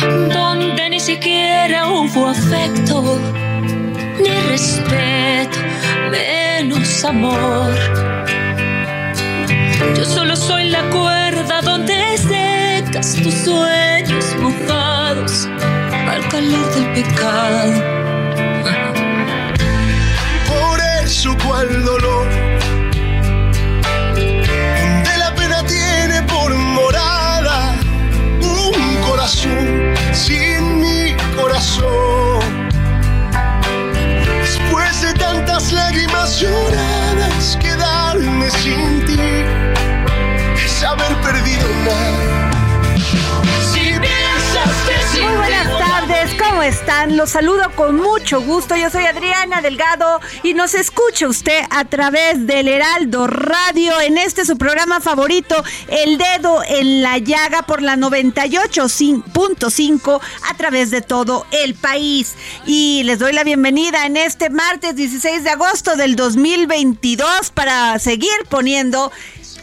donde ni siquiera hubo afecto, ni respeto, menos amor. Yo solo soy la cuerda donde secas tus sueños mojados al calor del pecado. Sin ti Es haber perdido nada ¿cómo están? Los saludo con mucho gusto. Yo soy Adriana Delgado y nos escucha usted a través del Heraldo Radio en este su programa favorito, El Dedo en la Llaga por la 98.5 a través de todo el país. Y les doy la bienvenida en este martes 16 de agosto del 2022 para seguir poniendo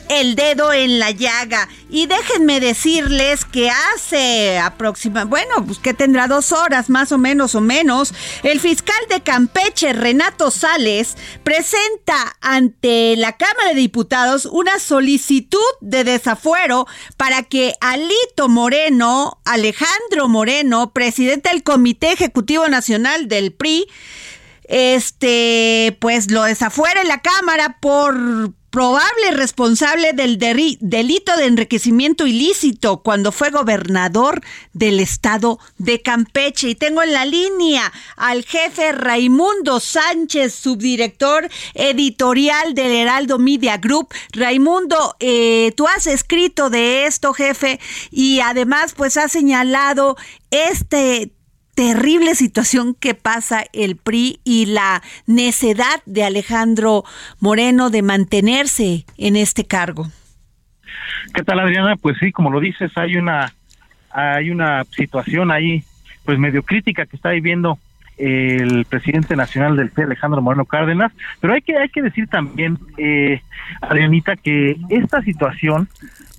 el dedo en la llaga. Y déjenme decirles que hace aproximadamente, bueno, pues que tendrá dos horas más o menos o menos, el fiscal de Campeche, Renato Sales, presenta ante la Cámara de Diputados una solicitud de desafuero para que Alito Moreno, Alejandro Moreno, presidente del Comité Ejecutivo Nacional del PRI, este, pues lo desafuera en la Cámara por probable responsable del delito de enriquecimiento ilícito cuando fue gobernador del estado de Campeche. Y tengo en la línea al jefe Raimundo Sánchez, subdirector editorial del Heraldo Media Group. Raimundo, eh, tú has escrito de esto, jefe, y además pues has señalado este terrible situación que pasa el PRI y la necedad de Alejandro Moreno de mantenerse en este cargo. ¿Qué tal, Adriana? Pues sí, como lo dices, hay una hay una situación ahí, pues medio crítica que está viviendo el presidente nacional del PRI, Alejandro Moreno Cárdenas, pero hay que hay que decir también, eh, Adrianita, que esta situación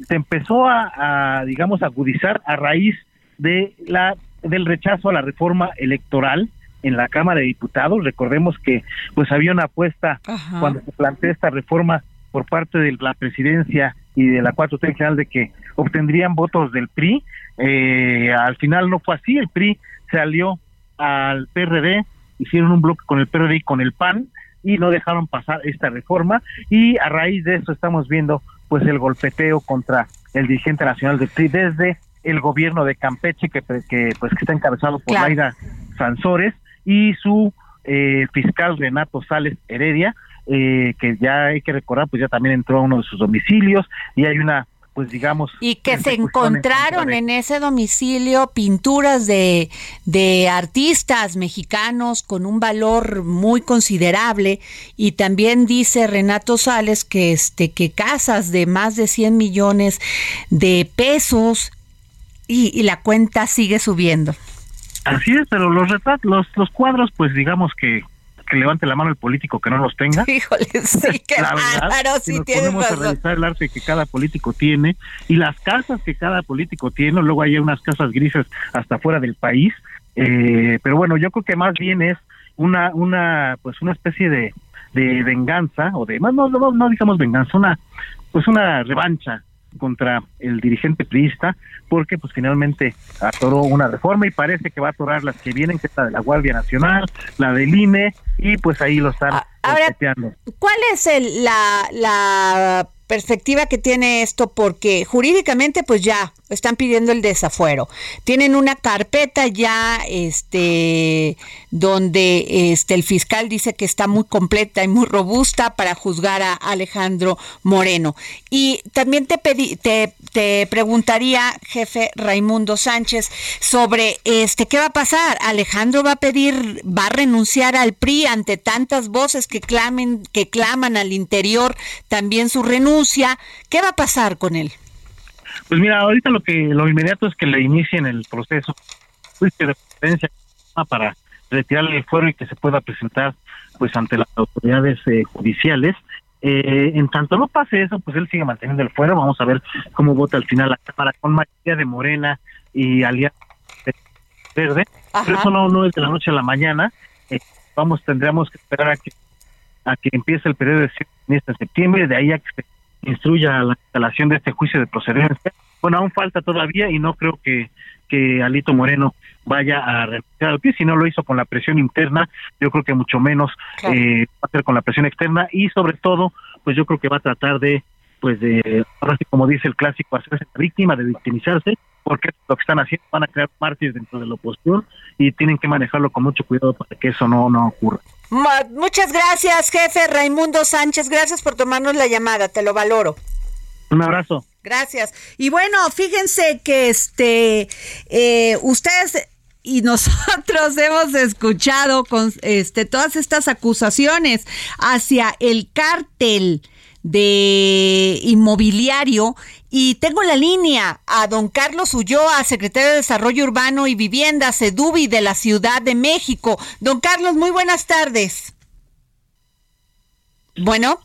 se empezó a, a, digamos, agudizar a raíz de la del rechazo a la reforma electoral en la Cámara de Diputados. Recordemos que pues había una apuesta Ajá. cuando se plantea esta reforma por parte de la presidencia y de la 4T en general de que obtendrían votos del PRI. Eh, al final no fue así, el PRI se alió al PRD, hicieron un bloque con el PRD y con el PAN y no dejaron pasar esta reforma y a raíz de eso estamos viendo pues el golpeteo contra el dirigente nacional del PRI desde el gobierno de Campeche que, que pues que está encabezado por Claro. Laida Sansores y su eh, fiscal Renato Sales Heredia eh, que ya hay que recordar pues ya también entró a uno de sus domicilios y hay una pues digamos Y que se en encontraron de- en ese domicilio pinturas de, de artistas mexicanos con un valor muy considerable y también dice Renato Sales que este que casas de más de 100 millones de pesos y, y la cuenta sigue subiendo. Así es, pero los retratos, los, los cuadros, pues digamos que que levante la mano el político que no los tenga. Híjole, sí, qué la verdad, bárbaro, si sí nos ponemos a revisar el arte que cada político tiene y las casas que cada político tiene, luego hay unas casas grises hasta fuera del país, eh, pero bueno, yo creo que más bien es una, una, pues una especie de, de venganza o de, más no, no, no digamos venganza, una, pues una revancha contra el dirigente priista porque pues finalmente atoró una reforma y parece que va a atorar las que vienen que es la de la Guardia Nacional, la del INE y pues ahí lo están Ah, ahora-. ¿Cuál es el, la, la perspectiva que tiene esto? Porque jurídicamente, pues ya están pidiendo el desafuero. Tienen una carpeta ya, este, donde este el fiscal dice que está muy completa y muy robusta para juzgar a Alejandro Moreno. Y también te pedí, te, te preguntaría, jefe Raimundo Sánchez, sobre este qué va a pasar. Alejandro va a pedir, va a renunciar al PRI ante tantas voces que clamen, que claman al interior también su renuncia. ¿Qué va a pasar con él? Pues mira, ahorita lo que lo inmediato es que le inicien el proceso de preferencia para retirarle el fuero y que se pueda presentar pues ante las autoridades eh, judiciales. Eh, en tanto no pase eso, pues él sigue manteniendo el fuero. Vamos a ver cómo vota al final la Cámara con mayoría de Morena y Alianza Verde. Ajá. Pero eso no, no es de la noche a la mañana. Eh, vamos, tendríamos que esperar a que a que empiece el periodo de en septiembre, de ahí a que se instruya la instalación de este juicio de procedencia. Bueno, aún falta todavía y no creo que, que Alito Moreno vaya a renunciar al pie, si no lo hizo con la presión interna, yo creo que mucho menos Claro. eh, va a ser con la presión externa y sobre todo, pues yo creo que va a tratar de, pues de, ahora sí como dice el clásico, hacerse la víctima, de victimizarse, porque lo que están haciendo van a crear mártires dentro de la oposición y tienen que manejarlo con mucho cuidado para que eso no, no ocurra. Muchas gracias, jefe Raimundo Sánchez. Gracias por tomarnos la llamada, te lo valoro. Un abrazo. Gracias. Y bueno, fíjense que este eh, ustedes y nosotros hemos escuchado con este todas estas acusaciones hacia el cártel de inmobiliario y tengo la línea a don Carlos Ulloa, secretario de Desarrollo Urbano y Vivienda, Sedubi de la Ciudad de México. Don Carlos, muy buenas tardes. Bueno,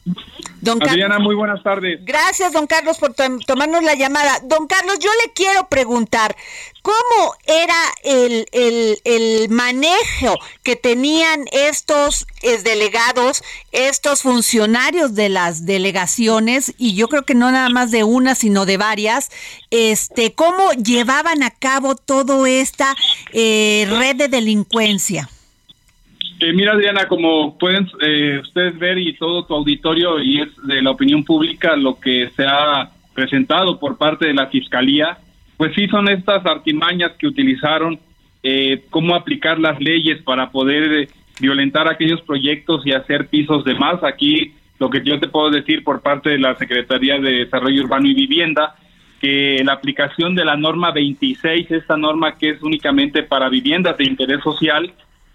don Carlos. Adriana, muy buenas tardes. Gracias, don Carlos, por tom- tomarnos la llamada. Don Carlos, yo le quiero preguntar, ¿cómo era el, el, el manejo que tenían estos eh, delegados, estos funcionarios de las delegaciones, y yo creo que no nada más de una, sino de varias, este, cómo llevaban a cabo toda esta eh, red de delincuencia? Eh, mira, Adriana, como pueden eh, ustedes ver y todo tu auditorio y es de la opinión pública lo que se ha presentado por parte de la Fiscalía, pues sí son estas artimañas que utilizaron, eh, cómo aplicar las leyes para poder eh, violentar aquellos proyectos y hacer pisos de más. Aquí lo que yo te puedo decir por parte de la Secretaría de Desarrollo Urbano y Vivienda, que la aplicación de la norma 26, esta norma que es únicamente para viviendas de interés social,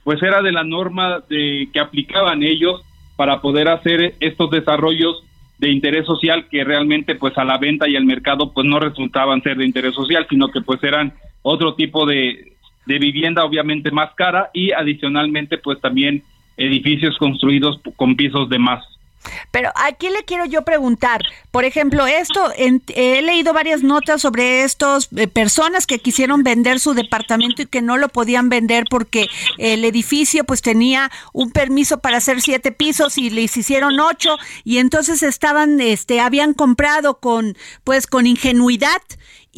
pues era de la norma de que aplicaban ellos para poder hacer estos desarrollos de interés social que realmente pues a la venta y al mercado pues no resultaban ser de interés social, sino que pues eran otro tipo de, de vivienda obviamente más cara y adicionalmente pues también edificios construidos con pisos de más. Pero aquí le quiero yo preguntar, por ejemplo, esto, en- he leído varias notas sobre estos eh, personas que quisieron vender su departamento y que no lo podían vender porque el edificio pues tenía un permiso para hacer siete pisos y les hicieron ocho y entonces estaban, este, habían comprado con, pues con ingenuidad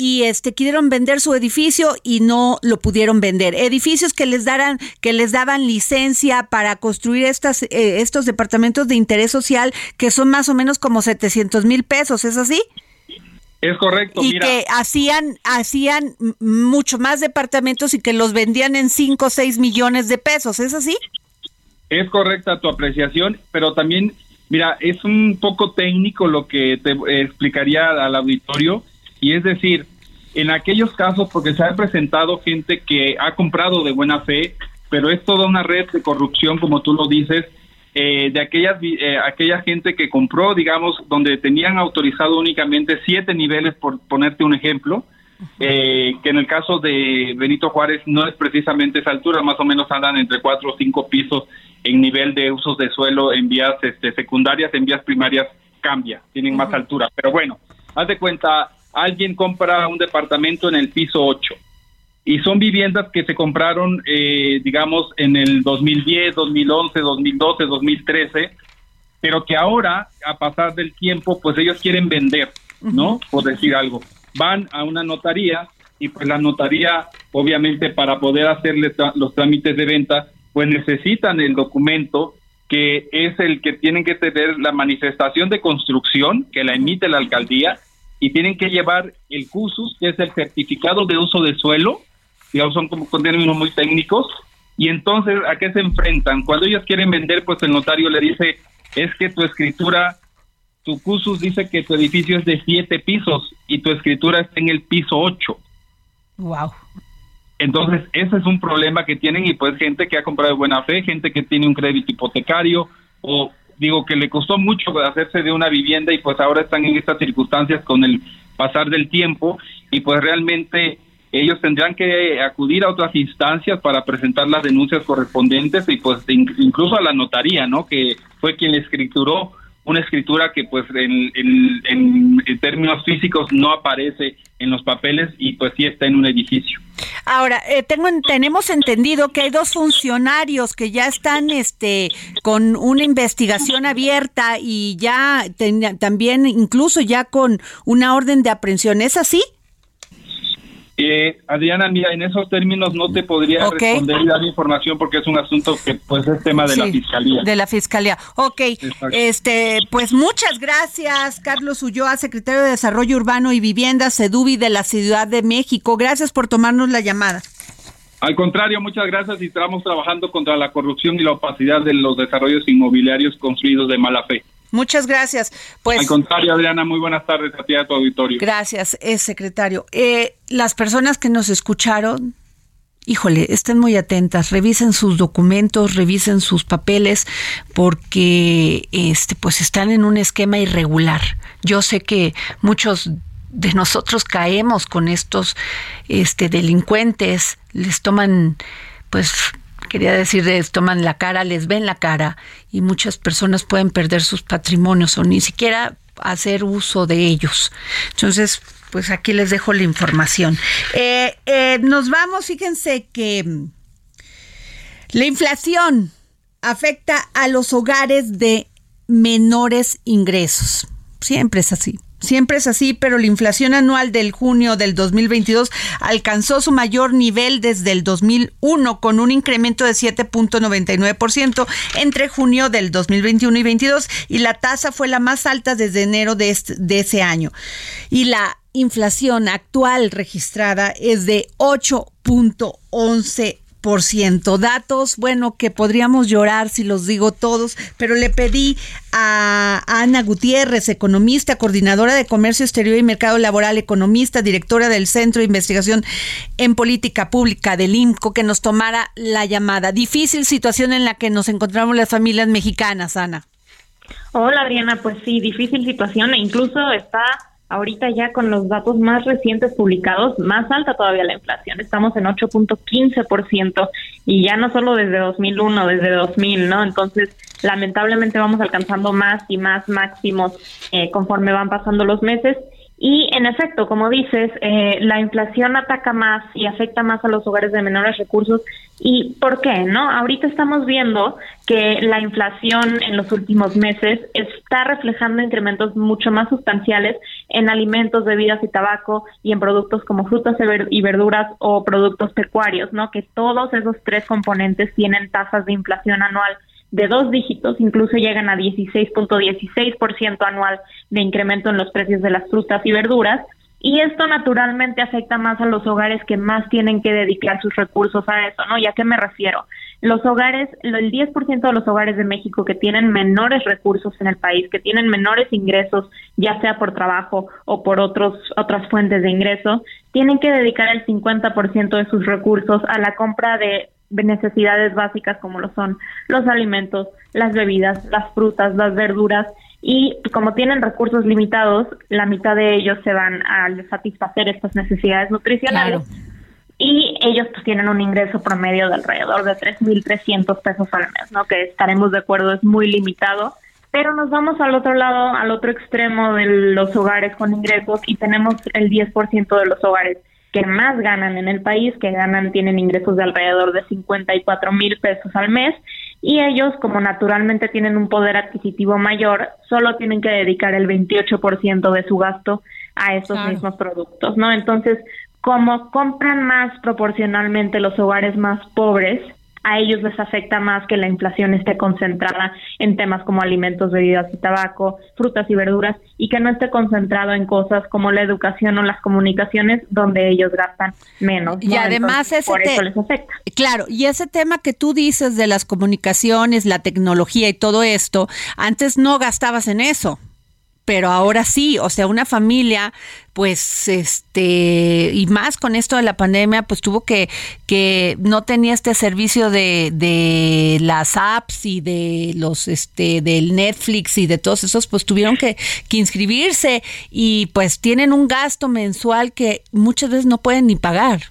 y este quisieron vender su edificio y no lo pudieron vender. Edificios que les daran que les daban licencia para construir estas eh, estos departamentos de interés social que son más o menos como 700 mil pesos, ¿es así? Es correcto, y mira. que hacían hacían mucho más departamentos y que los vendían en 5 o 6 millones de pesos, ¿es así? Es correcta tu apreciación, pero también, mira, es un poco técnico lo que te explicaría al auditorio, y es decir, en aquellos casos, porque se ha presentado gente que ha comprado de buena fe, pero es toda una red de corrupción, como tú lo dices, eh, de aquellas, eh, aquella gente que compró, digamos, donde tenían autorizado únicamente siete niveles, por ponerte un ejemplo, eh, que en el caso de Benito Juárez no es precisamente esa altura, más o menos andan entre cuatro o cinco pisos en nivel de usos de suelo en vías este, secundarias, en vías primarias cambia, tienen más altura. Pero bueno, haz de cuenta, alguien compra un departamento en el piso 8 y son viviendas que se compraron, eh, digamos, en el 2010, 2011, 2012, 2013, pero que ahora, a pasar del tiempo, pues ellos quieren vender, ¿no? Por decir algo. Van a una notaría y pues la notaría, obviamente, para poder hacerle los trámites de venta, pues necesitan el documento que es el que tienen que tener la manifestación de construcción que la emite la alcaldía y tienen que llevar el CUSUS, que es el certificado de uso de suelo, digamos, son como con términos muy técnicos, y entonces, ¿a qué se enfrentan? Cuando ellos quieren vender, pues el notario le dice, es que tu escritura, tu CUSUS dice que tu edificio es de siete pisos y tu escritura está en el piso ocho. Wow. Entonces, ese es un problema que tienen y pues gente que ha comprado de buena fe, gente que tiene un crédito hipotecario o digo que le costó mucho hacerse de una vivienda y pues ahora están en estas circunstancias con el pasar del tiempo y pues realmente ellos tendrán que acudir a otras instancias para presentar las denuncias correspondientes y pues incluso a la notaría, ¿no? Que fue quien le escrituró una escritura que pues en, en, términos físicos no aparece en los papeles y pues sí está en un edificio. Ahora, eh, tengo, tenemos entendido que hay dos funcionarios que ya están este, con una investigación abierta y ya también incluso ya con una orden de aprehensión. ¿Es así? Eh, Adriana, mira, en esos términos no te podría responder y dar información porque es un asunto que pues es tema de la fiscalía. De la fiscalía. Ok, este, pues muchas gracias, Carlos Ulloa, secretario de Desarrollo Urbano y Vivienda, SEDUBI de la Ciudad de México. Gracias por tomarnos la llamada. Al contrario, muchas gracias y estamos trabajando contra la corrupción y la opacidad de los desarrollos inmobiliarios construidos de mala fe. Muchas gracias. Pues, Al contrario, Adriana, muy buenas tardes a ti a tu auditorio. Gracias, es secretario. Eh, las personas que nos escucharon, híjole, estén muy atentas, revisen sus documentos, revisen sus papeles, porque este, pues están en un esquema irregular. Yo sé que muchos de nosotros caemos con estos este, delincuentes, les toman pues quería decir, les toman la cara, les ven la cara y muchas personas pueden perder sus patrimonios o ni siquiera hacer uso de ellos. Entonces, pues aquí les dejo la información. Eh, eh, nos vamos, fíjense que la inflación afecta a los hogares de menores ingresos. Siempre es así. Siempre es así, pero la inflación anual del junio del 2022 alcanzó su mayor nivel desde el 2001 con un incremento de 7.99% entre junio del 2021 y 22 y la tasa fue la más alta desde enero de, de ese año. Y la inflación actual registrada es de 8.11% por ciento. Datos, bueno, que podríamos llorar si los digo todos, pero le pedí a Ana Gutiérrez, economista, coordinadora de Comercio Exterior y Mercado Laboral, economista, directora del Centro de Investigación en Política Pública del IMCO, que nos tomara la llamada. Difícil situación en la que nos encontramos las familias mexicanas, Ana. Hola, Adriana, pues sí, difícil situación e incluso está ahorita ya con los datos más recientes publicados, más alta todavía la inflación. Estamos en 8.15% y ya no solo desde 2001, desde 2000, ¿no? Entonces, lamentablemente vamos alcanzando más y más máximos eh, conforme van pasando los meses y en efecto, como dices, eh, la inflación ataca más y afecta más a los hogares de menores recursos. ¿Y por qué? No, ahorita estamos viendo que la inflación en los últimos meses está reflejando incrementos mucho más sustanciales en alimentos, bebidas y tabaco y en productos como frutas y verduras o productos pecuarios, ¿no? Que todos esos tres componentes tienen tasas de inflación anual de dos dígitos, incluso llegan a 16.16% anual de incremento en los precios de las frutas y verduras. Y esto naturalmente afecta más a los hogares que más tienen que dedicar sus recursos a eso, ¿no? ¿Y a qué me refiero? Los hogares, el 10% de los hogares de México que tienen menores recursos en el país, que tienen menores ingresos, ya sea por trabajo o por otros, otras fuentes de ingreso, tienen que dedicar el 50% de sus recursos a la compra de necesidades básicas como lo son los alimentos, las bebidas, las frutas, las verduras y como tienen recursos limitados, la mitad de ellos se van a satisfacer estas necesidades nutricionales. Y ellos pues tienen un ingreso promedio de alrededor de 3.300 pesos al mes, ¿no? Que estaremos de acuerdo es muy limitado. Pero nos vamos al otro lado, al otro extremo de los hogares con ingresos y tenemos el 10% de los hogares que más ganan en el país, que ganan, tienen ingresos de alrededor de 54 mil pesos al mes y ellos, como naturalmente tienen un poder adquisitivo mayor, solo tienen que dedicar el 28% de su gasto a esos mismos productos, ¿no? Entonces, como compran más proporcionalmente los hogares más pobres, a ellos les afecta más que la inflación esté concentrada en temas como alimentos, bebidas y tabaco, frutas y verduras, y que no esté concentrado en cosas como la educación o las comunicaciones, donde ellos gastan menos. Y además ese por eso les afecta. Claro, y ese tema que tú dices de las comunicaciones, la tecnología y todo esto, antes no gastabas en eso pero ahora sí, o sea, una familia, pues, este, y más con esto de la pandemia, pues tuvo que, que no tenía este servicio de, de las apps y de los, este, del Netflix y de todos esos, pues tuvieron que, que inscribirse y pues tienen un gasto mensual que muchas veces no pueden ni pagar.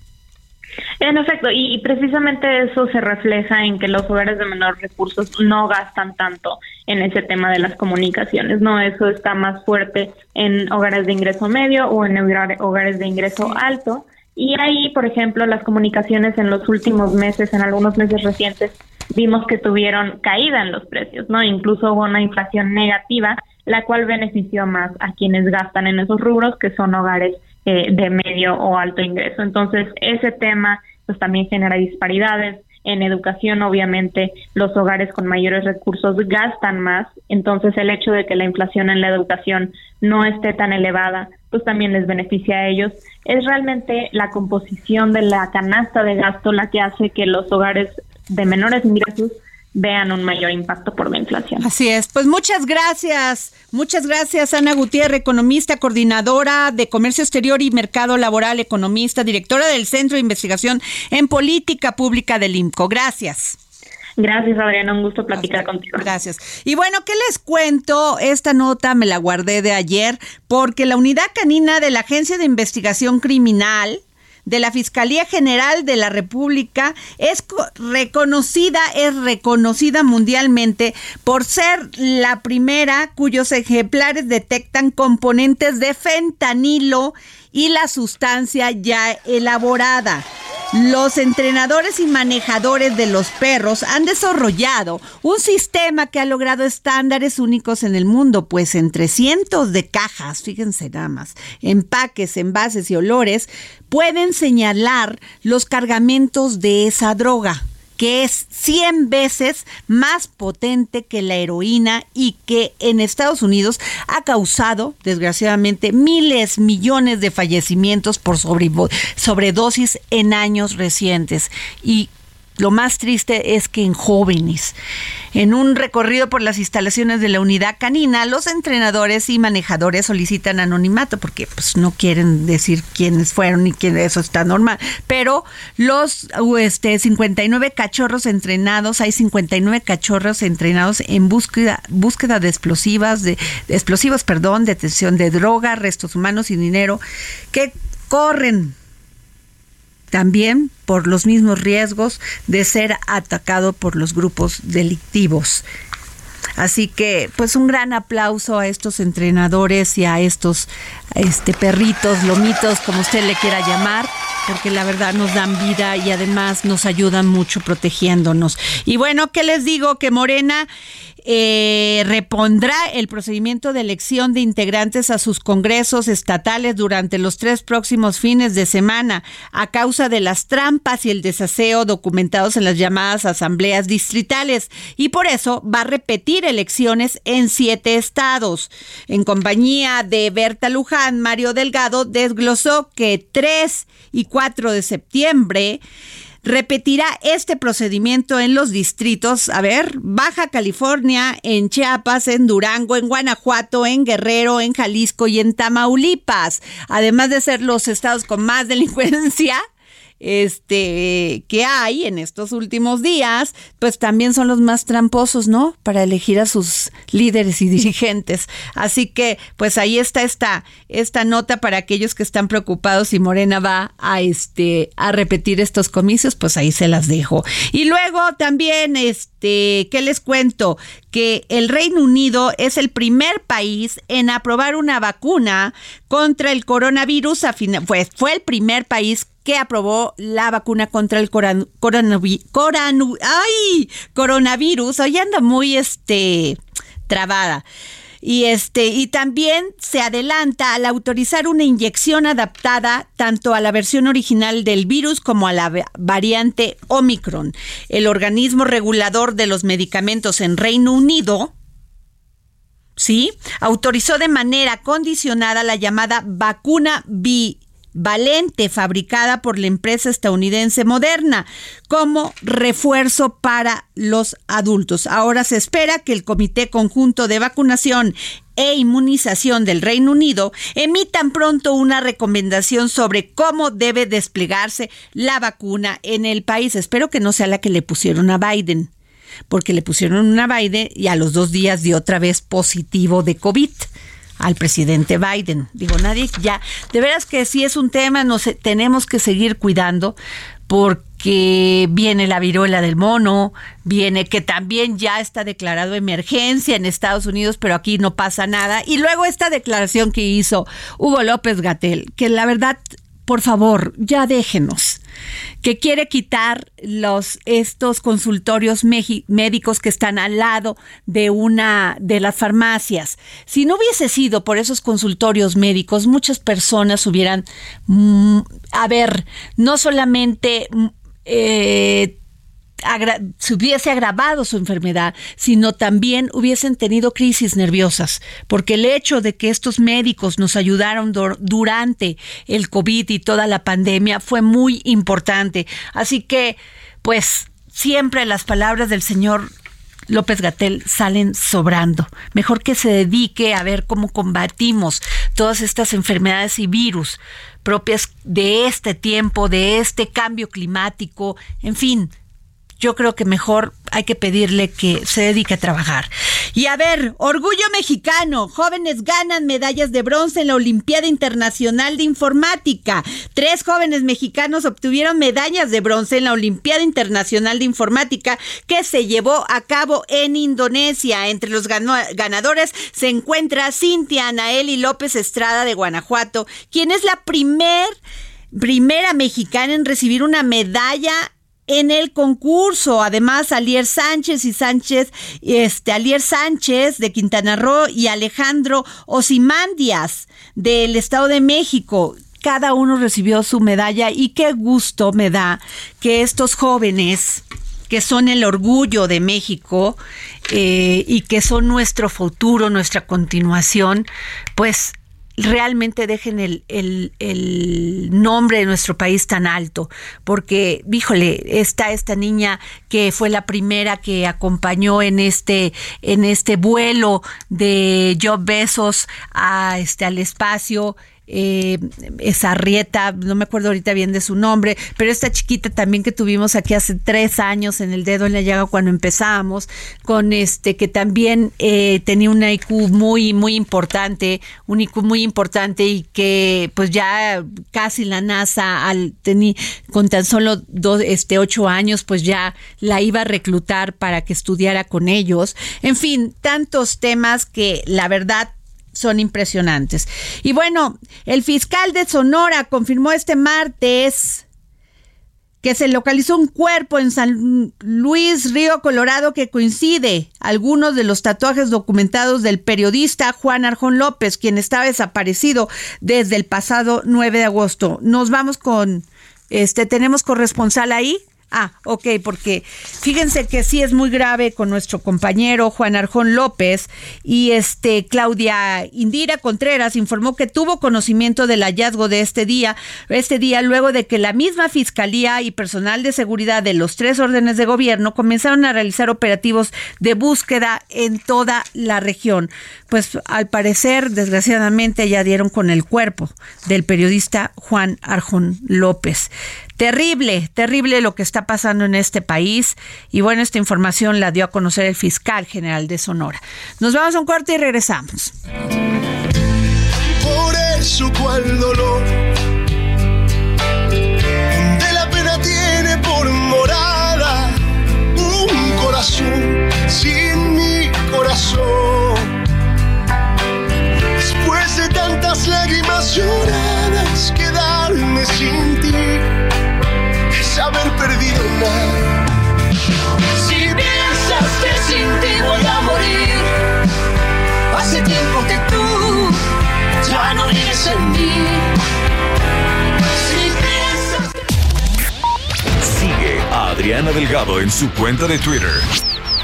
En efecto, y, precisamente eso se refleja en que los hogares de menor recursos no gastan tanto en ese tema de las comunicaciones, ¿no? Eso está más fuerte en hogares de ingreso medio o en hogares de ingreso alto. Y ahí, por ejemplo, las comunicaciones en los últimos meses, en algunos meses recientes, vimos que tuvieron caída en los precios, ¿no? Incluso hubo una inflación negativa, la cual benefició más a quienes gastan en esos rubros, que son hogares eh, de medio o alto ingreso. Entonces, ese tema pues también genera disparidades. En educación, obviamente, los hogares con mayores recursos gastan más, entonces el hecho de que la inflación en la educación no esté tan elevada, pues también les beneficia a ellos. Es realmente la composición de la canasta de gasto la que hace que los hogares de menores ingresos vean un mayor impacto por la inflación. Así es. Pues muchas gracias. Muchas gracias, Ana Gutiérrez, economista, coordinadora de Comercio Exterior y Mercado Laboral, economista, directora del Centro de Investigación en Política Pública del IMCO. Gracias. Gracias, Adriana. Un gusto platicar contigo. Gracias. Y bueno, ¿qué les cuento? Esta nota me la guardé de ayer porque la unidad canina de la Agencia de Investigación Criminal de la Fiscalía General de la República es reconocida, es reconocida mundialmente por ser la primera cuyos ejemplares detectan componentes de fentanilo y la sustancia ya elaborada. Los entrenadores y manejadores de los perros han desarrollado un sistema que ha logrado estándares únicos en el mundo, pues entre cientos de cajas, fíjense nada más, empaques, envases y olores, pueden señalar los cargamentos de esa droga que es 100 veces más potente que la heroína y que en Estados Unidos ha causado, desgraciadamente, miles, millones de fallecimientos por sobredosis en años recientes. Y lo más triste es que en jóvenes, en un recorrido por las instalaciones de la unidad canina, los entrenadores y manejadores solicitan anonimato porque pues no quieren decir quiénes fueron y quién eso está normal, pero los este 59 cachorros entrenados, hay 59 cachorros entrenados en búsqueda búsqueda de explosivas de, de explosivos, perdón, detención de droga, restos humanos y dinero que corren también por los mismos riesgos de ser atacado por los grupos delictivos. Así que, pues un gran aplauso a estos entrenadores y a estos este, perritos, lomitos, como usted le quiera llamar, porque la verdad nos dan vida y además nos ayudan mucho protegiéndonos. Y bueno, ¿qué les digo? Que Morena eh, repondrá el procedimiento de elección de integrantes a sus congresos estatales durante los tres próximos fines de semana a causa de las trampas y el desaseo documentados en las llamadas asambleas distritales y por eso va a repetir elecciones en siete estados. En compañía de Berta Luján, Mario Delgado desglosó que 3 y 4 de septiembre repetirá este procedimiento en los distritos, a ver, Baja California, en Chiapas, en Durango, en Guanajuato, en Guerrero, en Jalisco y en Tamaulipas, además de ser los estados con más delincuencia este que hay en estos últimos días, pues también son los más tramposos, ¿no? Para elegir a sus líderes y dirigentes. Así que, pues ahí está esta, esta nota para aquellos que están preocupados si Morena va a este a repetir estos comicios, pues ahí se las dejo. Y luego también, este, ¿qué les cuento? Que el Reino Unido es el primer país en aprobar una vacuna contra el coronavirus. Pues fue el primer país que aprobó la vacuna contra el coronavirus. Hoy anda muy este trabada. Y este y también se adelanta al autorizar una inyección adaptada tanto a la versión original del virus como a la variante Omicron. El organismo regulador de los medicamentos en Reino Unido ¿sí? Autorizó de manera condicionada la llamada vacuna B Valente, fabricada por la empresa estadounidense Moderna, como refuerzo para los adultos. Ahora se espera que el Comité Conjunto de Vacunación e Inmunización del Reino Unido emitan pronto una recomendación sobre cómo debe desplegarse la vacuna en el país. Espero que no sea la que le pusieron a Biden, porque le pusieron una Biden y a los dos días dio otra vez positivo de COVID al presidente Biden. Digo, nadie ya, de veras que sí es un tema, nos tenemos que seguir cuidando porque viene la viruela del mono, viene que también ya está declarado emergencia en Estados Unidos, pero aquí no pasa nada. Y luego esta declaración que hizo Hugo López Gatel, que la verdad, por favor, ya déjenos que quiere quitar los estos consultorios médicos que están al lado de una de las farmacias. Si no hubiese sido por esos consultorios médicos, muchas personas hubieran, mm, a ver, no solamente mm, eh, se hubiese agravado su enfermedad, sino también hubiesen tenido crisis nerviosas, porque el hecho de que estos médicos nos ayudaron durante el COVID y toda la pandemia fue muy importante. Así que, pues, siempre las palabras del señor López Gatel salen sobrando. Mejor que se dedique a ver cómo combatimos todas estas enfermedades y virus propias de este tiempo, de este cambio climático, en fin, yo creo que mejor hay que pedirle que se dedique a trabajar. Y a ver, orgullo mexicano, jóvenes ganan medallas de bronce en la Olimpiada Internacional de Informática. Tres jóvenes mexicanos obtuvieron medallas de bronce en la Olimpiada Internacional de Informática que se llevó a cabo en Indonesia. Entre los ganadores se encuentra Cintia Anaeli López Estrada de Guanajuato, quien es la primer, primera mexicana en recibir una medalla en el concurso. Además, Alier Sánchez y Sánchez, este, Alier Sánchez de Quintana Roo y Alejandro Osimandias del Estado de México. Cada uno recibió su medalla y qué gusto me da que estos jóvenes que son el orgullo de México eh, y que son nuestro futuro, nuestra continuación, pues realmente dejen el, el, nombre de nuestro país tan alto, porque, híjole, está esta niña que fue la primera que acompañó en este, en este vuelo de Job Besos a, este, al espacio eh, esa Rieta, no me acuerdo ahorita bien de su nombre, pero esta chiquita también que tuvimos aquí hace tres años en el dedo en la llaga cuando empezamos, con este que también eh, tenía un IQ muy, muy importante, un IQ muy importante y que pues ya casi la NASA al tenía con tan solo dos, este ocho años, pues ya la iba a reclutar para que estudiara con ellos. En fin, tantos temas que la verdad son impresionantes. Y bueno, el fiscal de Sonora confirmó este martes que se localizó un cuerpo en San Luis Río Colorado que coincide algunos de los tatuajes documentados del periodista Juan Arjón López, quien estaba desaparecido desde el pasado 9 de agosto. Nos vamos con este tenemos corresponsal ahí. Ah, ok, porque fíjense que sí es muy grave con nuestro compañero Juan Arjón López y este Claudia Indira Contreras informó que tuvo conocimiento del hallazgo de este día, este día luego de que la misma fiscalía y personal de seguridad de los tres órdenes de gobierno comenzaron a realizar operativos de búsqueda en toda la región. Pues al parecer, desgraciadamente, ya dieron con el cuerpo del periodista Juan Arjón López Terrible, terrible lo que está pasando en este país. Y bueno, esta información la dio a conocer el fiscal general de Sonora. Nos vamos a un corte y regresamos. Por eso cual dolor la pena tiene por morada un corazón sin mi corazón. Después de tantas lágrimas lloradas, quedarme sin haber perdido. Si piensas que sin ti voy a morir, hace tiempo que tú ya no vives en mí. Si piensas Sigue a Adriana Delgado en su cuenta de Twitter.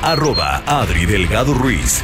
Arroba Adri Delgado Ruiz.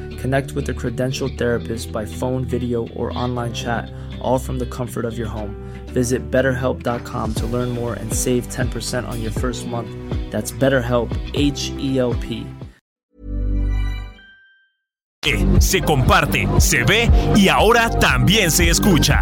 Connect with a credentialed therapist by phone, video, or online chat, all from the comfort of your home. Visit betterhelp.com to learn more and save 10% on your first month. That's BetterHelp, H E L P. Se comparte, se ve y ahora también se escucha.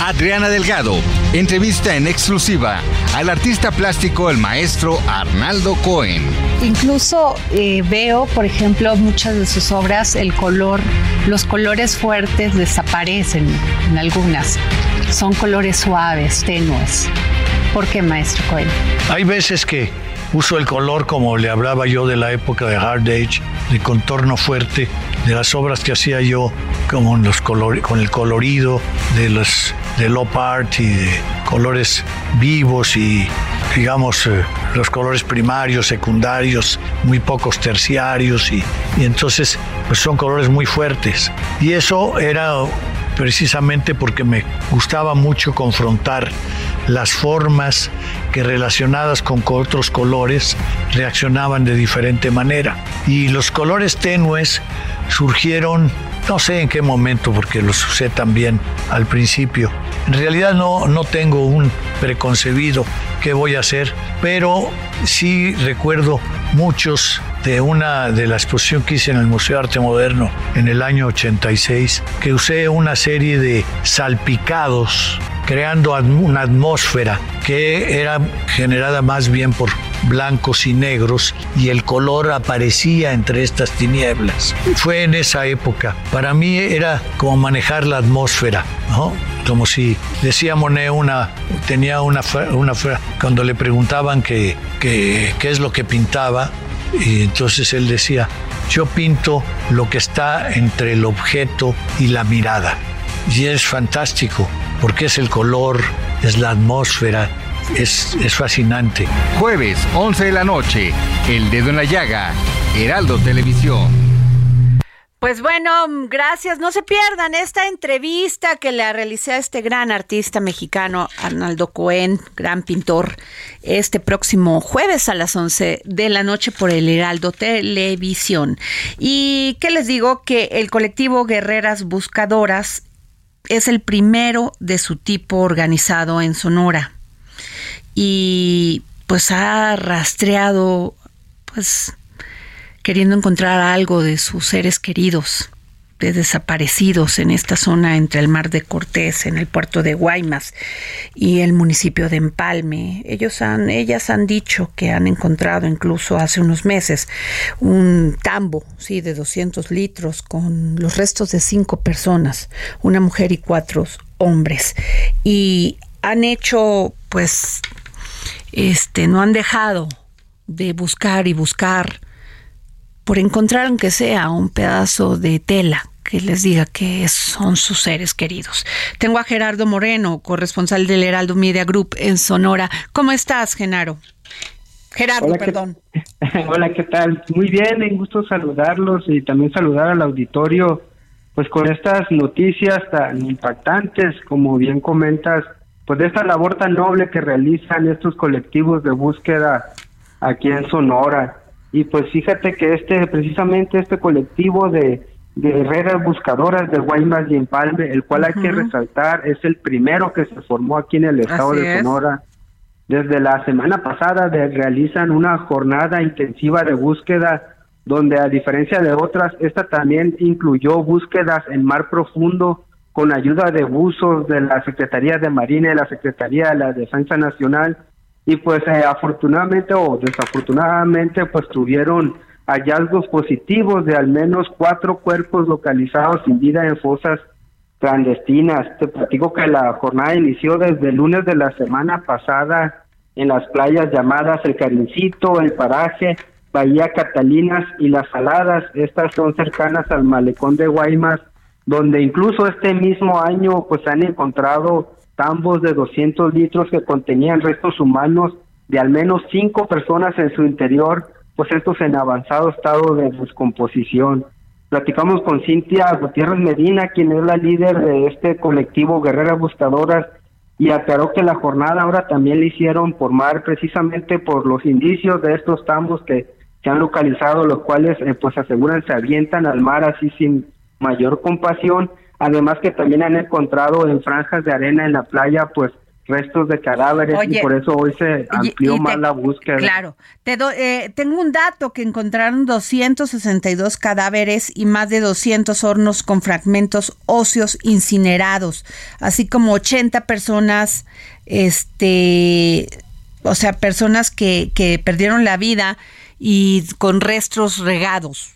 Adriana Delgado entrevista en exclusiva al artista plástico el maestro Arnaldo Cohen. Incluso eh, veo, por ejemplo, muchas de sus obras, el color, los colores fuertes desaparecen en algunas. Son colores suaves, tenues. ¿Por qué, maestro Cohen? Hay veces que uso el color como le hablaba yo de la época de Hard Age, de contorno fuerte, de las obras que hacía yo como en los color, con el colorido de los de Lop Art y de colores vivos y digamos eh, los colores primarios, secundarios, muy pocos terciarios y, y entonces pues son colores muy fuertes. Y eso era precisamente porque me gustaba mucho confrontar las formas que relacionadas con otros colores reaccionaban de diferente manera. Y los colores tenues surgieron, no sé en qué momento, porque los usé también al principio. En realidad no, no tengo un preconcebido qué voy a hacer, pero sí recuerdo muchos de una de la exposición que hice en el Museo de Arte Moderno en el año 86, que usé una serie de salpicados creando una atmósfera que era generada más bien por blancos y negros y el color aparecía entre estas tinieblas. Fue en esa época. Para mí era como manejar la atmósfera. Como si decía Monet una, tenía una, una cuando le preguntaban qué qué es lo que pintaba, y entonces él decía, yo pinto lo que está entre el objeto y la mirada. Y es fantástico, porque es el color, es la atmósfera, es, es fascinante. Jueves, 11 de la noche, El Dedo en la Llaga, Heraldo Televisión. Pues bueno, gracias. No se pierdan esta entrevista que le realicé a este gran artista mexicano, Arnaldo Cohen, gran pintor, este próximo jueves a las 11 de la noche por el Heraldo Televisión. Y que les digo que el colectivo Guerreras Buscadoras es el primero de su tipo organizado en Sonora. Y pues ha rastreado pues queriendo encontrar algo de sus seres queridos, de desaparecidos en esta zona entre el mar de Cortés, en el puerto de Guaymas y el municipio de Empalme. Ellos han, ellas han dicho que han encontrado incluso hace unos meses un tambo, sí, de 200 litros con los restos de cinco personas, una mujer y cuatro hombres. Y han hecho, pues, este, no han dejado de buscar y buscar por encontrar aunque sea un pedazo de tela que les diga que son sus seres queridos. Tengo a Gerardo Moreno, corresponsal del Heraldo Media Group en Sonora. ¿Cómo estás, Genaro? Gerardo, perdón. Hola, ¿qué tal? Muy bien, en gusto saludarlos y también saludar al auditorio, pues con estas noticias tan impactantes, como bien comentas, pues de esta labor tan noble que realizan estos colectivos de búsqueda aquí en Sonora. Y pues fíjate que este, precisamente este colectivo de, guerreras buscadoras de Guaymas y Empalme, el cual hay que resaltar, es el primero que se formó aquí en el estado de Sonora. Desde la semana pasada realizan una jornada intensiva de búsqueda donde a diferencia de otras, esta también incluyó búsquedas en mar profundo con ayuda de buzos de la Secretaría de Marina y la Secretaría de la Defensa Nacional y pues eh, afortunadamente o desafortunadamente pues tuvieron hallazgos positivos de al menos cuatro cuerpos localizados sin vida en fosas clandestinas. Te platico que la jornada inició desde el lunes de la semana pasada en las playas llamadas El Carincito, El Paraje, Bahía Catalinas y Las Saladas. Estas son cercanas al malecón de Guaymas, donde incluso este mismo año pues han encontrado tambos de 200 litros que contenían restos humanos de al menos cinco personas en su interior, pues estos en avanzado estado de descomposición. Platicamos con Cintia Gutiérrez Medina, quien es la líder de este colectivo Guerreras Buscadoras, y aclaró que la jornada ahora también la hicieron por mar, precisamente por los indicios de estos tambos que se han localizado, los cuales eh, pues aseguran se avientan al mar así sin mayor compasión Además que también han encontrado en franjas de arena en la playa, pues restos de cadáveres y por eso hoy se amplió más la búsqueda. Claro, te eh, tengo un dato que encontraron 262 cadáveres y más de 200 hornos con fragmentos óseos incinerados, así como 80 personas, este, o sea, personas que, que perdieron la vida y con restos regados.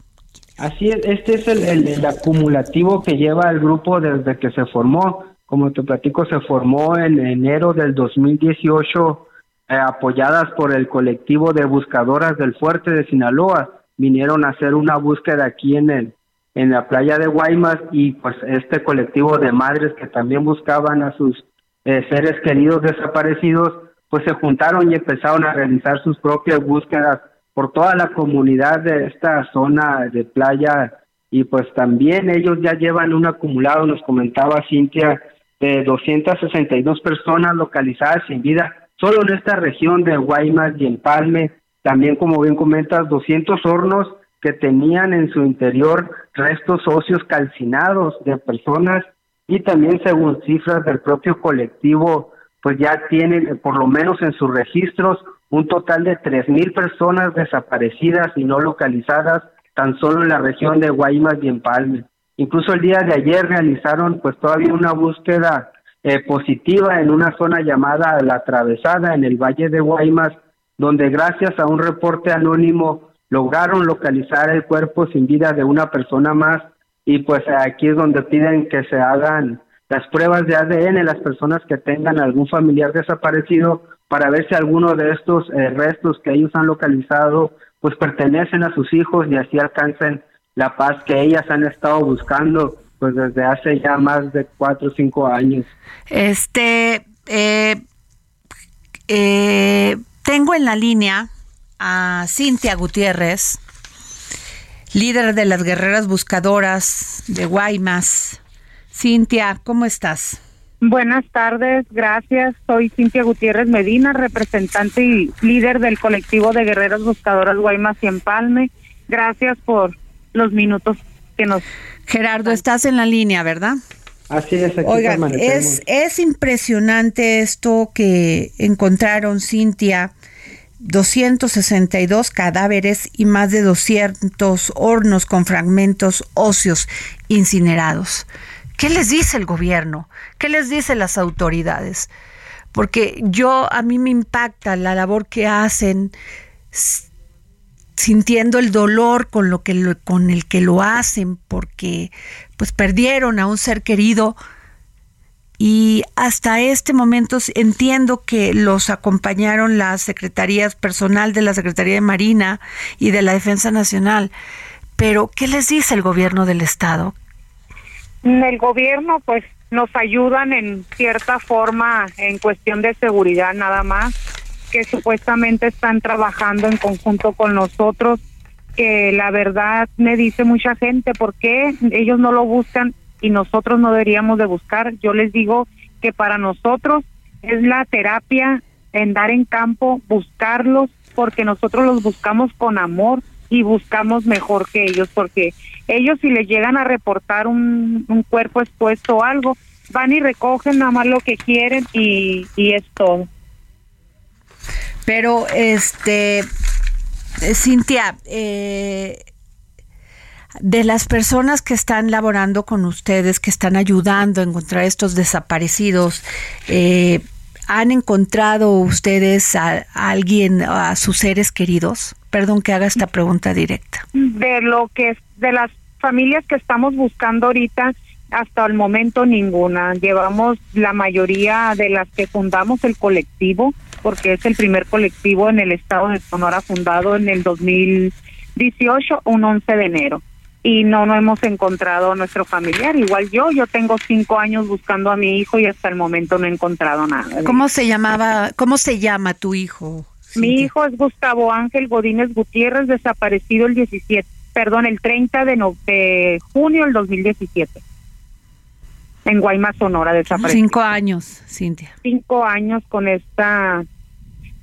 Así es, este es el, acumulativo que lleva el grupo desde que se formó. Como te platico, se formó en enero del 2018, eh, apoyadas por el colectivo de buscadoras del Fuerte de Sinaloa. Vinieron a hacer una búsqueda aquí en el, en la playa de Guaymas y pues este colectivo de madres que también buscaban a sus eh, seres queridos desaparecidos, pues se juntaron y empezaron a realizar sus propias búsquedas por toda la comunidad de esta zona de playa. Y pues también ellos ya llevan un acumulado, nos comentaba Cintia, de 262 personas localizadas sin vida solo en esta región de Guaymas y Empalme, también como bien comentas, 200 hornos que tenían en su interior restos óseos calcinados de personas. Y también según cifras del propio colectivo, pues ya tienen por lo menos en sus registros un total de 3.000 personas desaparecidas y no localizadas tan solo en la región de Guaymas y Empalme. Incluso el día de ayer realizaron pues todavía una búsqueda eh, positiva en una zona llamada La Atravesada en el Valle de Guaymas, donde gracias a un reporte anónimo lograron localizar el cuerpo sin vida de una persona más y pues aquí es donde piden que se hagan las pruebas de ADN las personas que tengan algún familiar desaparecido para ver si alguno de estos eh, restos que ellos han localizado pues pertenecen a sus hijos y así alcancen la paz que ellas han estado buscando pues desde hace ya más de cuatro o cinco años. Este, eh, eh, tengo en la línea a Cintia Gutiérrez, líder de las guerreras buscadoras de Guaymas. Cintia, ¿cómo estás? Buenas tardes, gracias. Soy Cintia Gutiérrez Medina, representante y líder del colectivo de guerreras buscadoras Guaymas y Empalme. Gracias por los minutos que nos... Gerardo, estás en la línea, ¿verdad? Así es. Aquí Oigan, es, es impresionante esto que encontraron Cintia. 262 cadáveres y más de 200 hornos con fragmentos óseos incinerados. ¿Qué les dice el gobierno? ¿Qué les dice las autoridades? Porque yo a mí me impacta la labor que hacen sintiendo el dolor con lo que con el que lo hacen porque pues perdieron a un ser querido y hasta este momento entiendo que los acompañaron las secretarías personal de la Secretaría de Marina y de la Defensa Nacional. Pero ¿qué les dice el gobierno del estado? El gobierno pues nos ayudan en cierta forma en cuestión de seguridad nada más, que supuestamente están trabajando en conjunto con nosotros, que la verdad me dice mucha gente, ¿por qué ellos no lo buscan y nosotros no deberíamos de buscar? Yo les digo que para nosotros es la terapia en dar en campo, buscarlos, porque nosotros los buscamos con amor y buscamos mejor que ellos, porque ellos si les llegan a reportar un, cuerpo expuesto o algo, van y recogen nada más lo que quieren y, y es todo. Pero, este, Cintia, eh, de las personas que están laborando con ustedes, que están ayudando a encontrar estos desaparecidos, eh, ¿han encontrado ustedes a, alguien, a sus seres queridos? Perdón que haga esta pregunta directa. De lo que de las familias que estamos buscando ahorita, hasta el momento ninguna. Llevamos la mayoría de las que fundamos el colectivo, porque es el primer colectivo en el estado de Sonora fundado en el 2018, un 11 de enero. Y no, no hemos encontrado a nuestro familiar. Igual yo, yo tengo cinco años buscando a mi hijo y hasta el momento no he encontrado nada. ¿Cómo se llamaba, cómo se llama tu hijo? Mi hijo es Gustavo Ángel Godínez Gutiérrez, desaparecido el 17 perdón, el 30 de, no, de junio del 2017. En Guaymas, Sonora, desapareció. Cinco años, Cintia. Cinco años con esta,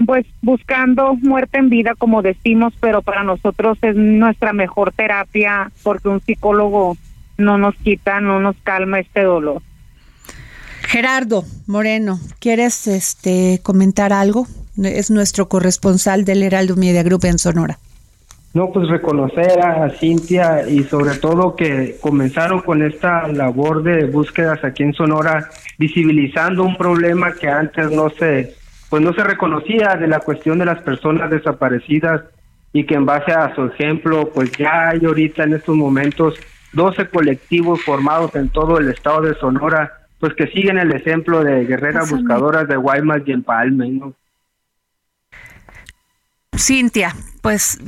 pues buscando muerte en vida, como decimos, pero para nosotros es nuestra mejor terapia porque un psicólogo no nos quita, no nos calma este dolor. Gerardo Moreno, ¿quieres este comentar algo? Es nuestro corresponsal del Heraldo Media Group en Sonora. No, pues reconocer a Cintia y sobre todo que comenzaron con esta labor de búsquedas aquí en Sonora, visibilizando un problema que antes no se, pues no se reconocía de la cuestión de las personas desaparecidas y que en base a su ejemplo, pues ya hay ahorita en estos momentos 12 colectivos formados en todo el estado de Sonora, pues que siguen el ejemplo de guerreras buscadoras de Guaymas y Empalme, ¿no? Cintia, pues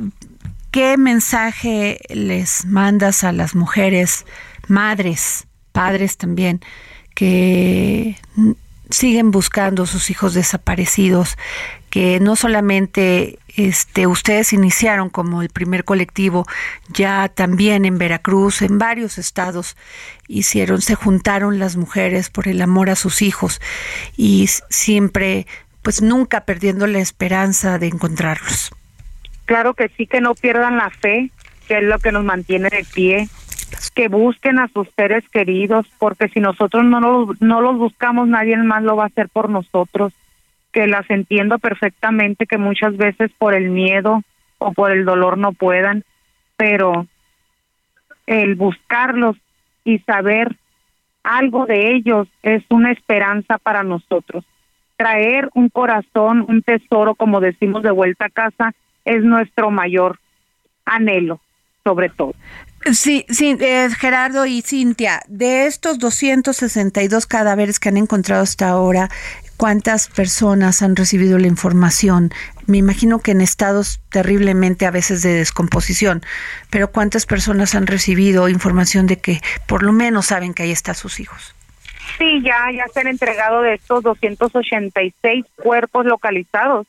¿Qué mensaje les mandas a las mujeres, madres, padres también, que siguen buscando sus hijos desaparecidos, que no solamente este, ustedes iniciaron como el primer colectivo, ya también en Veracruz, en varios estados hicieron, se juntaron las mujeres por el amor a sus hijos y siempre, pues nunca perdiendo la esperanza de encontrarlos. Claro que sí, que no pierdan la fe, que es lo que nos mantiene de pie, que busquen a sus seres queridos, porque si nosotros no los, no los buscamos, nadie más lo va a hacer por nosotros, que las entiendo perfectamente, que muchas veces por el miedo o por el dolor no puedan, pero el buscarlos y saber algo de ellos es una esperanza para nosotros. Traer un corazón, un tesoro, como decimos, de vuelta a casa, es nuestro mayor anhelo, sobre todo. Sí, sí eh, Gerardo y Cintia, de estos 262 cadáveres que han encontrado hasta ahora, ¿cuántas personas han recibido la información? Me imagino que en estados terriblemente a veces de descomposición, pero ¿cuántas personas han recibido información de que por lo menos saben que ahí están sus hijos? Sí, ya, ya se han entregado de estos 286 cuerpos localizados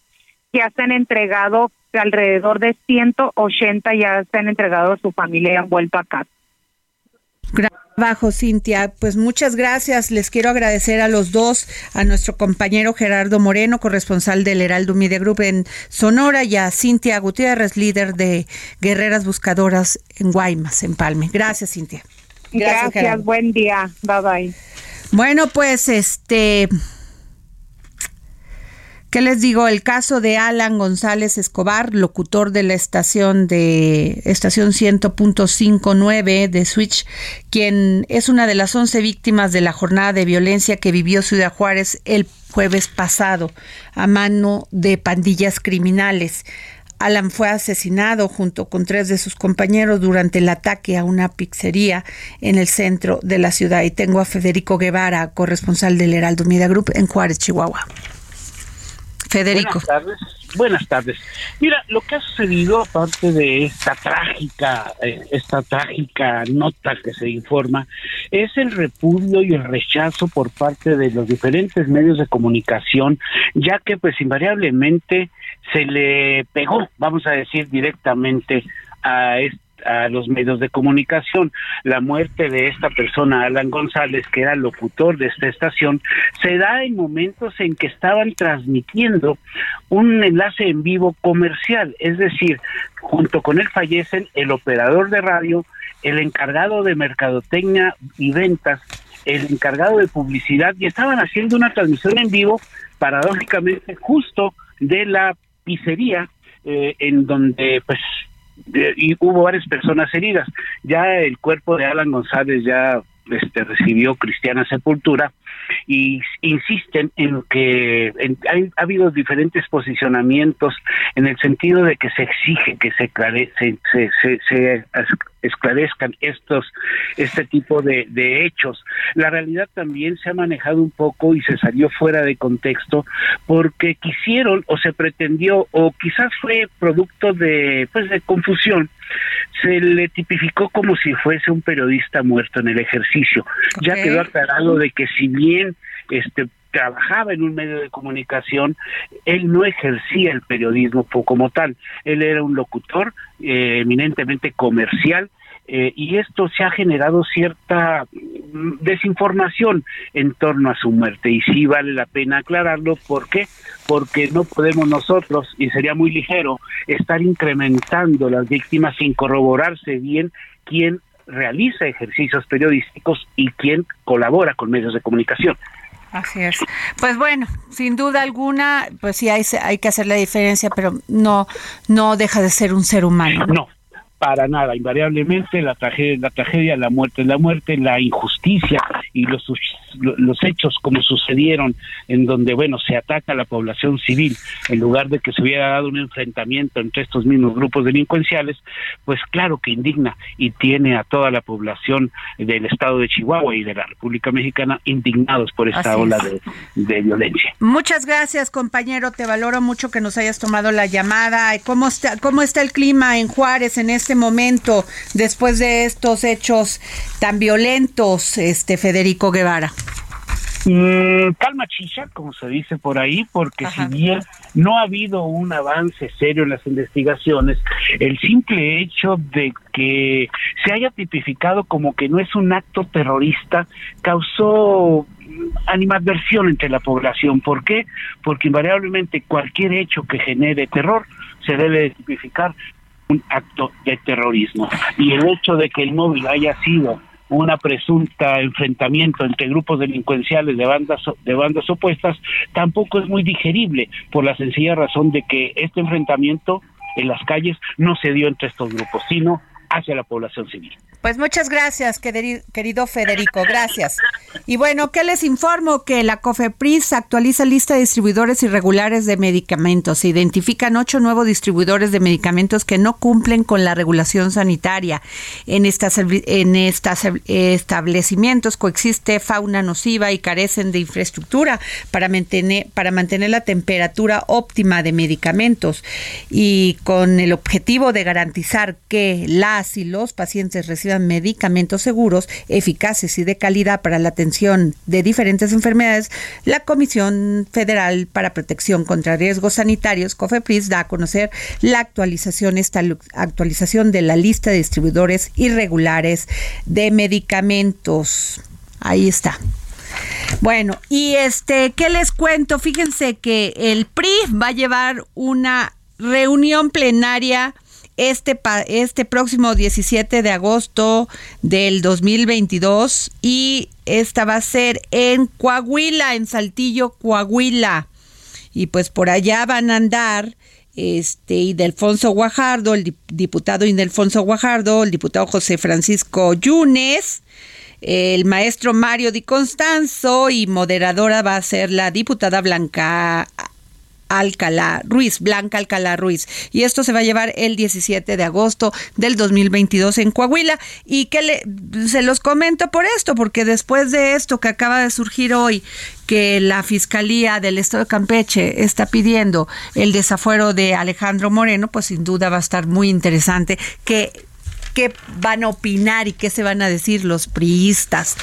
ya se han entregado alrededor de 180 ya se han entregado a su familia y han vuelto a casa. Bajo Cintia, pues muchas gracias. Les quiero agradecer a los dos, a nuestro compañero Gerardo Moreno, corresponsal del Heraldo Media Group en Sonora, y a Cintia Gutiérrez, líder de Guerreras Buscadoras en Guaymas, en Palme. Gracias, Cintia. Gracias, gracias buen día. Bye bye. Bueno, pues este ¿Qué les digo? El caso de Alan González Escobar, locutor de la estación de estación 100.59 de Switch, quien es una de las 11 víctimas de la jornada de violencia que vivió Ciudad Juárez el jueves pasado a mano de pandillas criminales. Alan fue asesinado junto con tres de sus compañeros durante el ataque a una pizzería en el centro de la ciudad. Y tengo a Federico Guevara, corresponsal del Heraldo Media Group en Juárez, Chihuahua. Federico. Buenas tardes. Buenas tardes. Mira, lo que ha sucedido aparte de esta trágica, eh, esta trágica nota que se informa, es el repudio y el rechazo por parte de los diferentes medios de comunicación, ya que pues invariablemente se le pegó, vamos a decir directamente a este a los medios de comunicación. La muerte de esta persona, Alan González, que era locutor de esta estación, se da en momentos en que estaban transmitiendo un enlace en vivo comercial, es decir, junto con él fallecen el operador de radio, el encargado de mercadotecnia y ventas, el encargado de publicidad, y estaban haciendo una transmisión en vivo, paradójicamente, justo de la pizzería eh, en donde pues y hubo varias personas heridas. Ya el cuerpo de Alan González ya este, recibió cristiana sepultura y insisten en que ha habido diferentes posicionamientos en el sentido de que se exige que se, se, se, se esclarezcan estos este tipo de, de, hechos. La realidad también se ha manejado un poco y se salió fuera de contexto porque quisieron o se pretendió o quizás fue producto de pues de confusión se le tipificó como si fuese un periodista muerto en el ejercicio. Ya quedó aclarado de que si bien este trabajaba en un medio de comunicación, él no ejercía el periodismo como tal, él era un locutor eh, eminentemente comercial eh, y esto se ha generado cierta mm, desinformación en torno a su muerte y sí vale la pena aclararlo ¿por qué? porque no podemos nosotros y sería muy ligero estar incrementando las víctimas sin corroborarse bien quién realiza ejercicios periodísticos y quién colabora con medios de comunicación. Así es. Pues bueno, sin duda alguna, pues sí hay, que hacer la diferencia, pero no, no deja de ser un ser humano. No, para nada, invariablemente la tragedia, la tragedia, la muerte, la muerte, la injusticia y los los hechos como sucedieron en donde bueno se ataca a la población civil en lugar de que se hubiera dado un enfrentamiento entre estos mismos grupos delincuenciales, pues claro que indigna y tiene a toda la población del estado de Chihuahua y de la República Mexicana indignados por esta ola de, de, violencia. Muchas gracias, compañero, te valoro mucho que nos hayas tomado la llamada. ¿Cómo está cómo está el clima en Juárez en este momento después de estos hechos tan violentos, este Federico Guevara? Mm, calma chicha, como se dice por ahí, porque si bien no ha habido un avance serio en las investigaciones, el simple hecho de que se haya tipificado como que no es un acto terrorista causó animadversión entre la población. ¿Por qué? Porque invariablemente cualquier hecho que genere terror se debe tipificar un acto de terrorismo. Y el hecho de que el móvil haya sido una presunta enfrentamiento entre grupos delincuenciales de bandas de bandas opuestas tampoco es muy digerible por la sencilla razón de que este enfrentamiento en las calles no se dio entre estos grupos, sino hacia la población civil. Pues muchas gracias, querido Federico, gracias. Y bueno, ¿qué les informo? Que la COFEPRIS actualiza lista de distribuidores irregulares de medicamentos. Se identifican ocho nuevos distribuidores de medicamentos que no cumplen con la regulación sanitaria. En estas, en estas establecimientos coexiste fauna nociva y carecen de infraestructura para mantener, para mantener la temperatura óptima de medicamentos. Y con el objetivo de garantizar que las las y los pacientes reciban medicamentos seguros, eficaces y de calidad para la atención de diferentes enfermedades, la Comisión Federal para Protección contra Riesgos Sanitarios, COFEPRIS, da a conocer la actualización, esta actualización de la lista de distribuidores irregulares de medicamentos. Ahí está. Bueno, y este, ¿qué les cuento? Fíjense que el PRI va a llevar una reunión plenaria este, este próximo 17 de agosto del 2022 y esta va a ser en Coahuila, en Saltillo, Coahuila. Y pues por allá van a andar este Ildefonso Guajardo, el diputado Ildefonso Guajardo, el diputado José Francisco Yunes, el maestro Mario Di Constanzo y moderadora va a ser la diputada Blanca Alcalá Ruiz, Blanca Alcalá Ruiz. Y esto se va a llevar el 17 de agosto del 2022 en Coahuila. Y que le, se los comento por esto, porque después de esto que acaba de surgir hoy, que la Fiscalía del Estado de Campeche está pidiendo el desafuero de Alejandro Moreno, pues sin duda va a estar muy interesante que qué van a opinar y qué se van a decir los priistas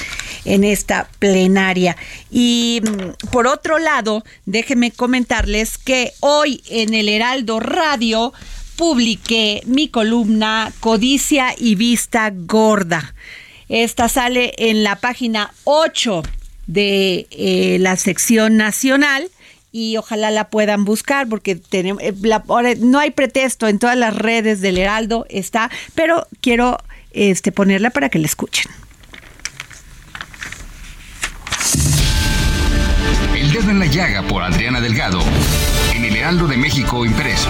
en esta plenaria. Y mm, por otro lado, déjenme comentarles que hoy en el Heraldo Radio publiqué mi columna Codicia y Vista Gorda. Esta sale en la página 8 de eh, la sección nacional y ojalá la puedan buscar porque tenemos, eh, no hay pretexto en todas las redes del Heraldo está, pero quiero este, ponerla para que la escuchen. El dedo en la llaga por Adriana Delgado en el Heraldo de México impreso.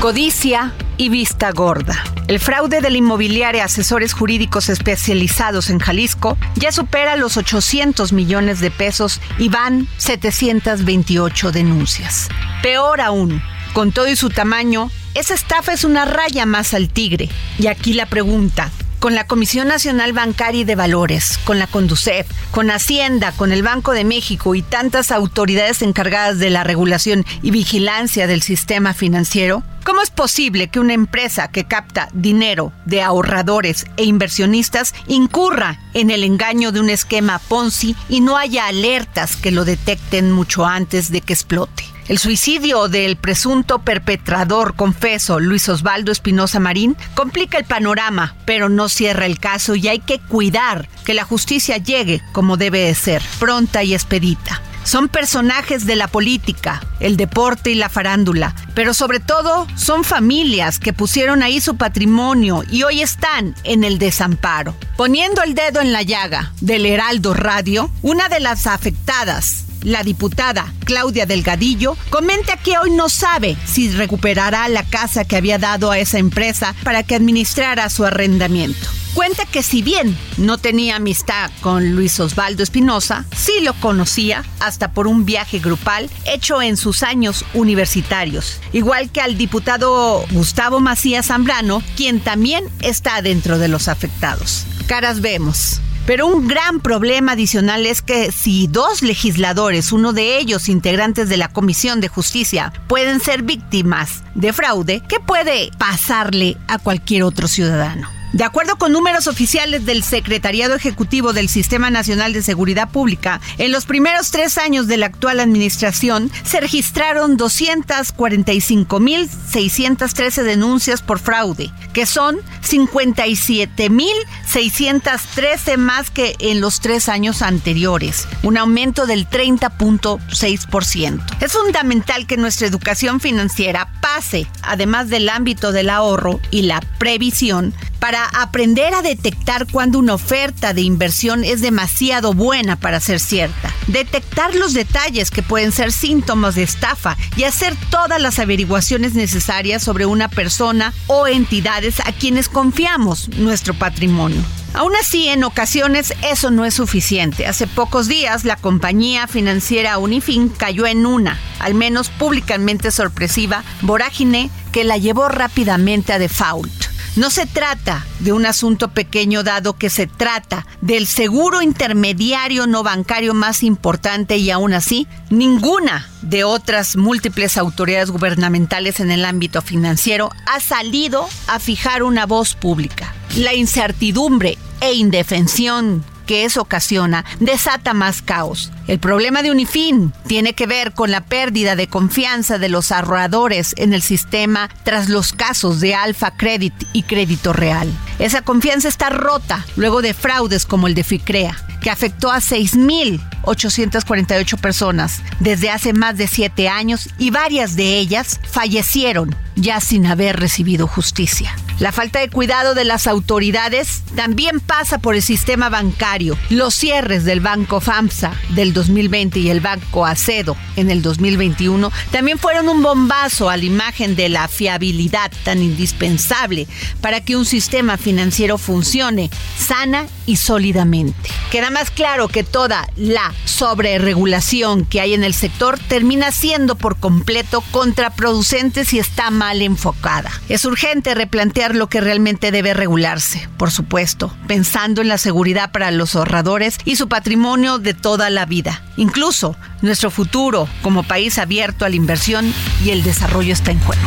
Codicia y vista gorda. El fraude de la inmobiliaria Asesores Jurídicos Especializados en Jalisco ya supera los 800 millones de pesos y van 728 denuncias. Peor aún, con todo y su tamaño, esa estafa es una raya más al tigre. Y aquí la pregunta, con la Comisión Nacional Bancaria y de Valores, con la Conducef, con Hacienda, con el Banco de México y tantas autoridades encargadas de la regulación y vigilancia del sistema financiero? ¿Cómo es posible que una empresa que capta dinero de ahorradores e inversionistas incurra en el engaño de un esquema Ponzi y no haya alertas que lo detecten mucho antes de que explote? El suicidio del presunto perpetrador confeso Luis Osvaldo Espinosa Marín complica el panorama, pero no cierra el caso y hay que cuidar que la justicia llegue como debe de ser, pronta y expedita. Son personajes de la política, el deporte y la farándula, pero sobre todo son familias que pusieron ahí su patrimonio y hoy están en el desamparo. Poniendo el dedo en la llaga del Heraldo Radio, una de las afectadas la diputada Claudia Delgadillo comenta que hoy no sabe si recuperará la casa que había dado a esa empresa para que administrara su arrendamiento. Cuenta que si bien no tenía amistad con Luis Osvaldo Espinosa, sí lo conocía hasta por un viaje grupal hecho en sus años universitarios, igual que al diputado Gustavo Macías Zambrano, quien también está dentro de los afectados. Caras vemos. Pero un gran problema adicional es que si dos legisladores, uno de ellos integrantes de la Comisión de Justicia, pueden ser víctimas de fraude, ¿qué puede pasarle a cualquier otro ciudadano? De acuerdo con números oficiales del Secretariado Ejecutivo del Sistema Nacional de Seguridad Pública, en los primeros tres años de la actual administración se registraron 245.613 denuncias por fraude, que son 57.613 más que en los tres años anteriores, un aumento del 30.6%. Es fundamental que nuestra educación financiera pase, además del ámbito del ahorro y la previsión, para aprender a detectar cuando una oferta de inversión es demasiado buena para ser cierta, detectar los detalles que pueden ser síntomas de estafa y hacer todas las averiguaciones necesarias sobre una persona o entidades a quienes confiamos nuestro patrimonio. Aún así, en ocasiones eso no es suficiente. Hace pocos días, la compañía financiera Unifin cayó en una, al menos públicamente sorpresiva, vorágine que la llevó rápidamente a default. No se trata de un asunto pequeño dado que se trata del seguro intermediario no bancario más importante y aún así ninguna de otras múltiples autoridades gubernamentales en el ámbito financiero ha salido a fijar una voz pública. La incertidumbre e indefensión que eso ocasiona desata más caos. El problema de Unifin tiene que ver con la pérdida de confianza de los ahorradores en el sistema tras los casos de Alfa Credit y Crédito Real. Esa confianza está rota luego de fraudes como el de FICREA, que afectó a 6.848 personas desde hace más de siete años y varias de ellas fallecieron ya sin haber recibido justicia. La falta de cuidado de las autoridades también pasa por el sistema bancario. Los cierres del Banco FAMSA del 2020 y el Banco Acedo en el 2021 también fueron un bombazo a la imagen de la fiabilidad tan indispensable para que un sistema financiero funcione sana y sólidamente. Queda más claro que toda la sobreregulación que hay en el sector termina siendo por completo contraproducente si está mal enfocada. Es urgente replantear lo que realmente debe regularse, por supuesto, pensando en la seguridad para los ahorradores y su patrimonio de toda la vida. Incluso nuestro futuro como país abierto a la inversión y el desarrollo está en juego.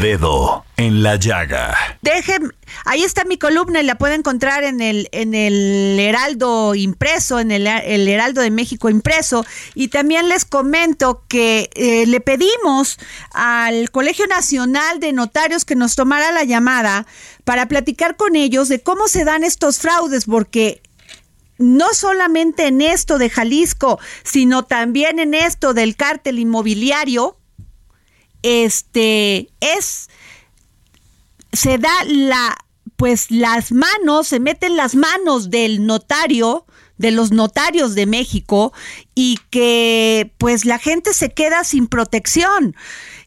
Dedo en la llaga. Dejen, ahí está mi columna y la pueden encontrar en el, en el Heraldo impreso, en el, el Heraldo de México impreso. Y también les comento que eh, le pedimos al Colegio Nacional de Notarios que nos tomara la llamada para platicar con ellos de cómo se dan estos fraudes, porque no solamente en esto de Jalisco, sino también en esto del cártel inmobiliario, este es se da la pues las manos, se meten las manos del notario, de los notarios de México y que pues la gente se queda sin protección.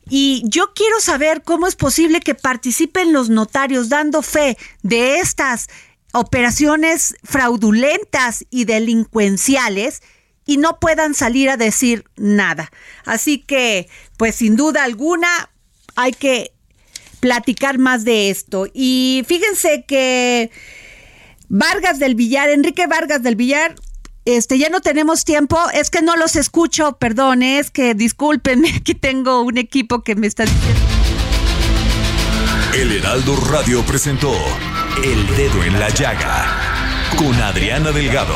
Y yo quiero saber cómo es posible que participen los notarios dando fe de estas operaciones fraudulentas y delincuenciales y no puedan salir a decir nada. Así que, pues sin duda alguna, hay que platicar más de esto. Y fíjense que Vargas del Villar, Enrique Vargas del Villar, este, ya no tenemos tiempo, es que no los escucho, perdón, es que discúlpenme, aquí tengo un equipo que me está diciendo. El Heraldo Radio presentó El Dedo en la Llaga con Adriana Delgado.